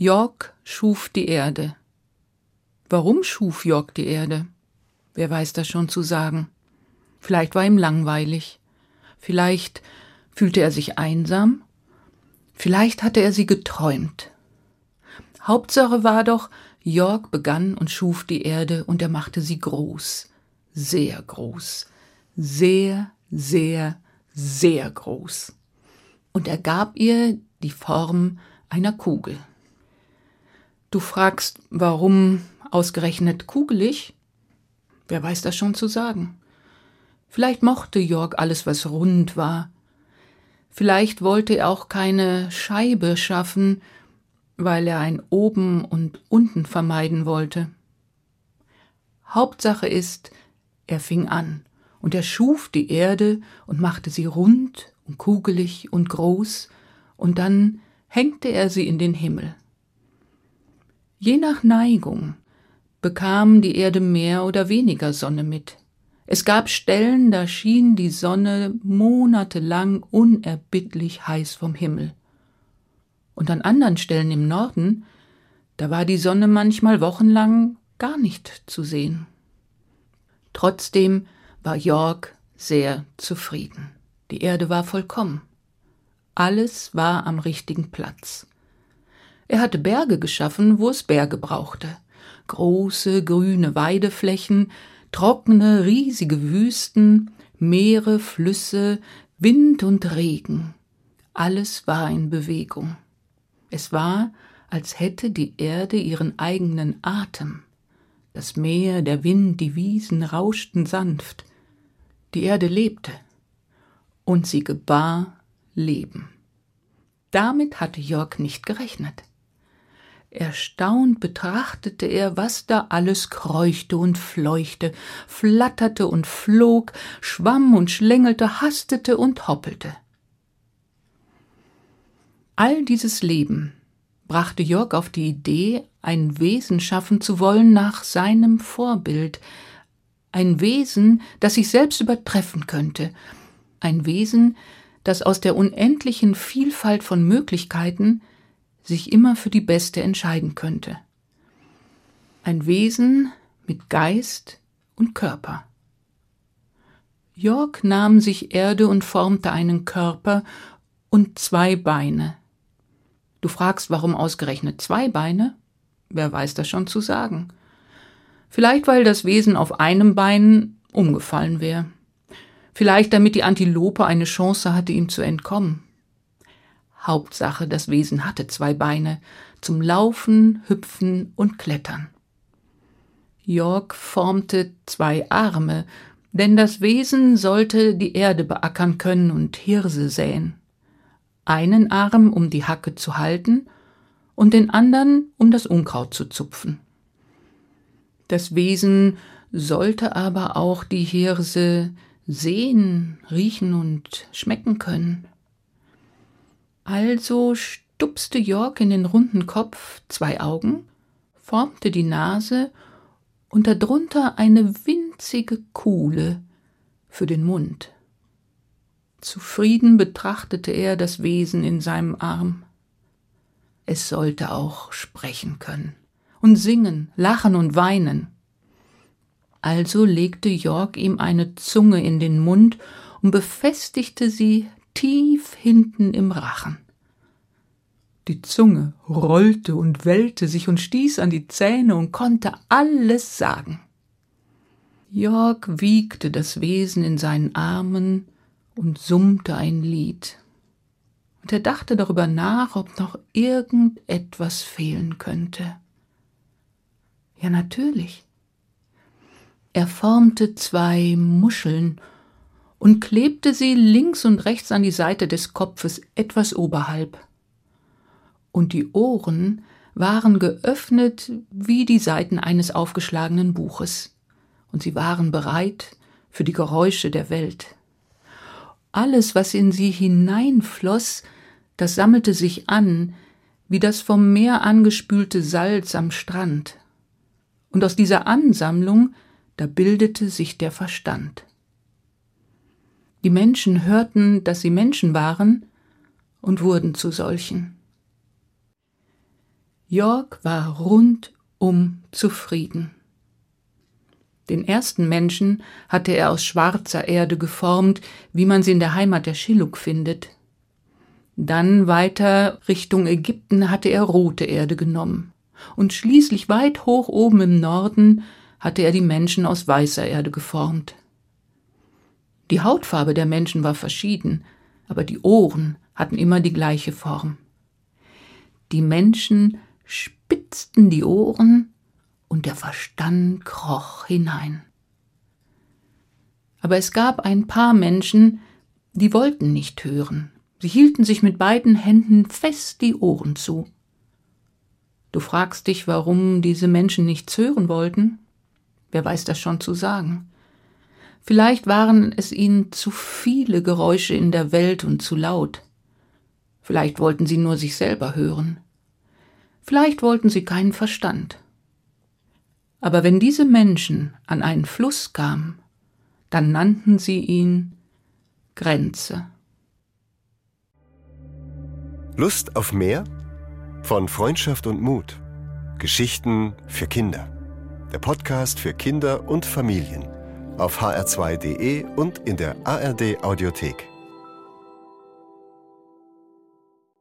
Jörg schuf die Erde. Warum schuf Jörg die Erde? Wer weiß das schon zu sagen. Vielleicht war ihm langweilig. Vielleicht fühlte er sich einsam. Vielleicht hatte er sie geträumt. Hauptsache war doch, Jörg begann und schuf die Erde und er machte sie groß. Sehr groß. Sehr, sehr, sehr groß. Und er gab ihr die Form einer Kugel. Du fragst, warum ausgerechnet kugelig? Wer weiß das schon zu sagen? Vielleicht mochte Jörg alles, was rund war. Vielleicht wollte er auch keine Scheibe schaffen, weil er ein oben und unten vermeiden wollte. Hauptsache ist, er fing an, und er schuf die Erde und machte sie rund und kugelig und groß, und dann hängte er sie in den Himmel. Je nach Neigung bekam die Erde mehr oder weniger Sonne mit. Es gab Stellen, da schien die Sonne monatelang unerbittlich heiß vom Himmel. Und an anderen Stellen im Norden, da war die Sonne manchmal wochenlang gar nicht zu sehen. Trotzdem war Jörg sehr zufrieden. Die Erde war vollkommen. Alles war am richtigen Platz. Er hatte Berge geschaffen, wo es Berge brauchte. Große grüne Weideflächen, trockene, riesige Wüsten, Meere, Flüsse, Wind und Regen. Alles war in Bewegung. Es war, als hätte die Erde ihren eigenen Atem. Das Meer, der Wind, die Wiesen rauschten sanft. Die Erde lebte. Und sie gebar Leben. Damit hatte Jörg nicht gerechnet. Erstaunt betrachtete er, was da alles kreuchte und fleuchte, flatterte und flog, schwamm und schlängelte, hastete und hoppelte. All dieses Leben brachte Jörg auf die Idee, ein Wesen schaffen zu wollen nach seinem Vorbild, ein Wesen, das sich selbst übertreffen könnte, ein Wesen, das aus der unendlichen Vielfalt von Möglichkeiten sich immer für die beste entscheiden könnte. Ein Wesen mit Geist und Körper. Jörg nahm sich Erde und formte einen Körper und zwei Beine. Du fragst, warum ausgerechnet zwei Beine? Wer weiß das schon zu sagen? Vielleicht, weil das Wesen auf einem Bein umgefallen wäre. Vielleicht damit die Antilope eine Chance hatte, ihm zu entkommen. Hauptsache, das Wesen hatte zwei Beine zum Laufen, Hüpfen und Klettern. Jörg formte zwei Arme, denn das Wesen sollte die Erde beackern können und Hirse säen. Einen Arm, um die Hacke zu halten, und den anderen, um das Unkraut zu zupfen. Das Wesen sollte aber auch die Hirse sehen, riechen und schmecken können. Also stupste Jörg in den runden Kopf zwei Augen, formte die Nase und darunter eine winzige Kuhle für den Mund. Zufrieden betrachtete er das Wesen in seinem Arm. Es sollte auch sprechen können und singen, lachen und weinen. Also legte Jörg ihm eine Zunge in den Mund und befestigte sie tief hinten im Rachen. Die Zunge rollte und wellte sich und stieß an die Zähne und konnte alles sagen. Jörg wiegte das Wesen in seinen Armen und summte ein Lied. Und er dachte darüber nach, ob noch irgendetwas fehlen könnte. Ja, natürlich. Er formte zwei Muscheln und klebte sie links und rechts an die Seite des Kopfes etwas oberhalb. Und die Ohren waren geöffnet wie die Seiten eines aufgeschlagenen Buches, und sie waren bereit für die Geräusche der Welt. Alles, was in sie hineinfloß, das sammelte sich an, wie das vom Meer angespülte Salz am Strand. Und aus dieser Ansammlung, da bildete sich der Verstand. Die Menschen hörten, dass sie Menschen waren und wurden zu solchen. Jörg war rundum zufrieden. Den ersten Menschen hatte er aus schwarzer Erde geformt, wie man sie in der Heimat der Schilluk findet. Dann weiter Richtung Ägypten hatte er rote Erde genommen. Und schließlich weit hoch oben im Norden hatte er die Menschen aus weißer Erde geformt. Die Hautfarbe der Menschen war verschieden, aber die Ohren hatten immer die gleiche Form. Die Menschen spitzten die Ohren und der Verstand kroch hinein. Aber es gab ein paar Menschen, die wollten nicht hören. Sie hielten sich mit beiden Händen fest die Ohren zu. Du fragst dich, warum diese Menschen nichts hören wollten? Wer weiß das schon zu sagen? Vielleicht waren es ihnen zu viele Geräusche in der Welt und zu laut. Vielleicht wollten sie nur sich selber hören. Vielleicht wollten sie keinen Verstand. Aber wenn diese Menschen an einen Fluss kamen, dann nannten sie ihn Grenze. Lust auf mehr? Von Freundschaft und Mut. Geschichten für Kinder. Der Podcast für Kinder und Familien. Auf hr2.de und in der ARD Audiothek.